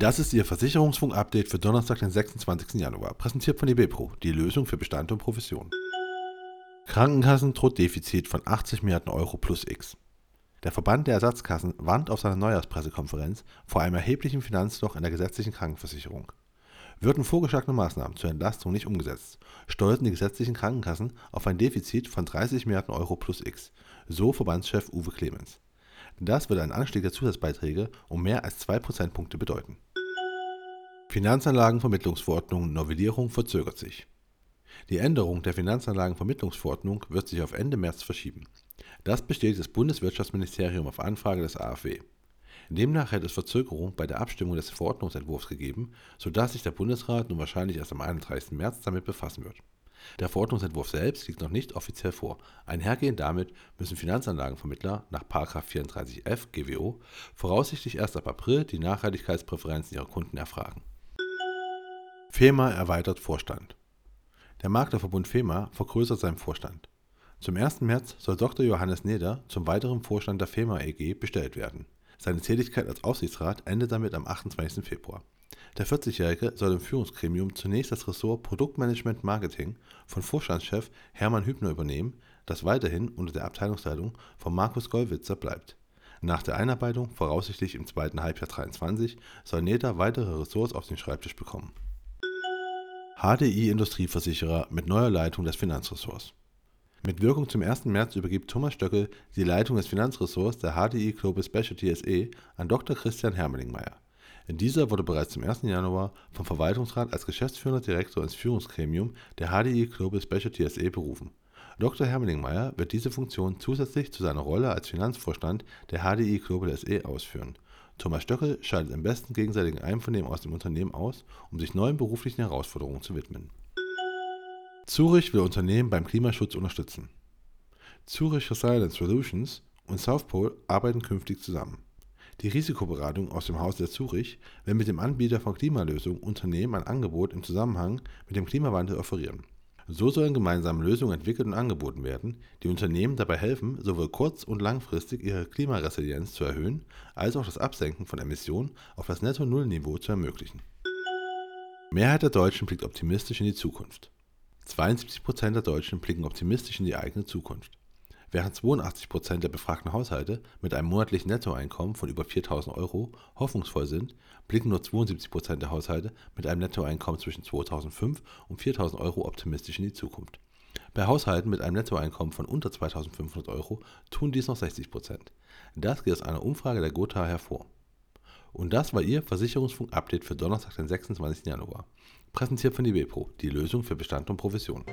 Das ist Ihr Versicherungsfunk-Update für Donnerstag, den 26. Januar, präsentiert von eBepro, die Lösung für Bestand und Provision. Krankenkassen droht Defizit von 80 Milliarden Euro plus X. Der Verband der Ersatzkassen warnt auf seiner Neujahrspressekonferenz vor einem erheblichen Finanzloch in der gesetzlichen Krankenversicherung. Würden vorgeschlagene Maßnahmen zur Entlastung nicht umgesetzt, steuerten die gesetzlichen Krankenkassen auf ein Defizit von 30 Milliarden Euro plus X, so Verbandschef Uwe Clemens. Das würde einen Anstieg der Zusatzbeiträge um mehr als 2 Prozentpunkte bedeuten. Finanzanlagenvermittlungsverordnung Novellierung verzögert sich. Die Änderung der Finanzanlagenvermittlungsverordnung wird sich auf Ende März verschieben. Das bestätigt das Bundeswirtschaftsministerium auf Anfrage des AfW. Demnach hätte es Verzögerung bei der Abstimmung des Verordnungsentwurfs gegeben, sodass sich der Bundesrat nun wahrscheinlich erst am 31. März damit befassen wird. Der Verordnungsentwurf selbst liegt noch nicht offiziell vor. Einhergehend damit müssen Finanzanlagenvermittler nach 34f GWO voraussichtlich erst ab April die Nachhaltigkeitspräferenzen ihrer Kunden erfragen. FEMA erweitert Vorstand. Der Maklerverbund FEMA vergrößert seinen Vorstand. Zum 1. März soll Dr. Johannes Neder zum weiteren Vorstand der FEMA EG bestellt werden. Seine Tätigkeit als Aufsichtsrat endet damit am 28. Februar. Der 40-Jährige soll im Führungsgremium zunächst das Ressort Produktmanagement Marketing von Vorstandschef Hermann Hübner übernehmen, das weiterhin unter der Abteilungsleitung von Markus Gollwitzer bleibt. Nach der Einarbeitung, voraussichtlich im zweiten Halbjahr 2023, soll Neda weitere Ressorts auf den Schreibtisch bekommen. HDI Industrieversicherer mit neuer Leitung des Finanzressorts. Mit Wirkung zum 1. März übergibt Thomas Stöckel die Leitung des Finanzressorts der HDI Global Specialty SE an Dr. Christian Hermelingmeier. Dieser wurde bereits zum 1. Januar vom Verwaltungsrat als geschäftsführender Direktor ins Führungsgremium der HDI Global Specialty SE berufen. Dr. Hermelingmeier wird diese Funktion zusätzlich zu seiner Rolle als Finanzvorstand der HDI Global SE ausführen. Thomas Stöckel scheidet im besten gegenseitigen Einvernehmen aus dem Unternehmen aus, um sich neuen beruflichen Herausforderungen zu widmen. Zurich will Unternehmen beim Klimaschutz unterstützen. Zurich Resilience Solutions und South Pole arbeiten künftig zusammen. Die Risikoberatung aus dem Haus der Zurich will mit dem Anbieter von Klimalösungen Unternehmen ein Angebot im Zusammenhang mit dem Klimawandel offerieren. So sollen gemeinsame Lösungen entwickelt und angeboten werden, die Unternehmen dabei helfen, sowohl kurz- und langfristig ihre Klimaresilienz zu erhöhen, als auch das Absenken von Emissionen auf das Netto-Null-Niveau zu ermöglichen. Mehrheit der Deutschen blickt optimistisch in die Zukunft. 72% der Deutschen blicken optimistisch in die eigene Zukunft. Während 82% der befragten Haushalte mit einem monatlichen Nettoeinkommen von über 4000 Euro hoffnungsvoll sind, blicken nur 72% der Haushalte mit einem Nettoeinkommen zwischen 2005 und 4000 Euro optimistisch in die Zukunft. Bei Haushalten mit einem Nettoeinkommen von unter 2500 Euro tun dies noch 60% Das geht aus einer Umfrage der Gotha hervor. Und das war Ihr Versicherungsfunk-Update für Donnerstag, den 26. Januar. Präsentiert von IBPRO, die Lösung für Bestand und Provision.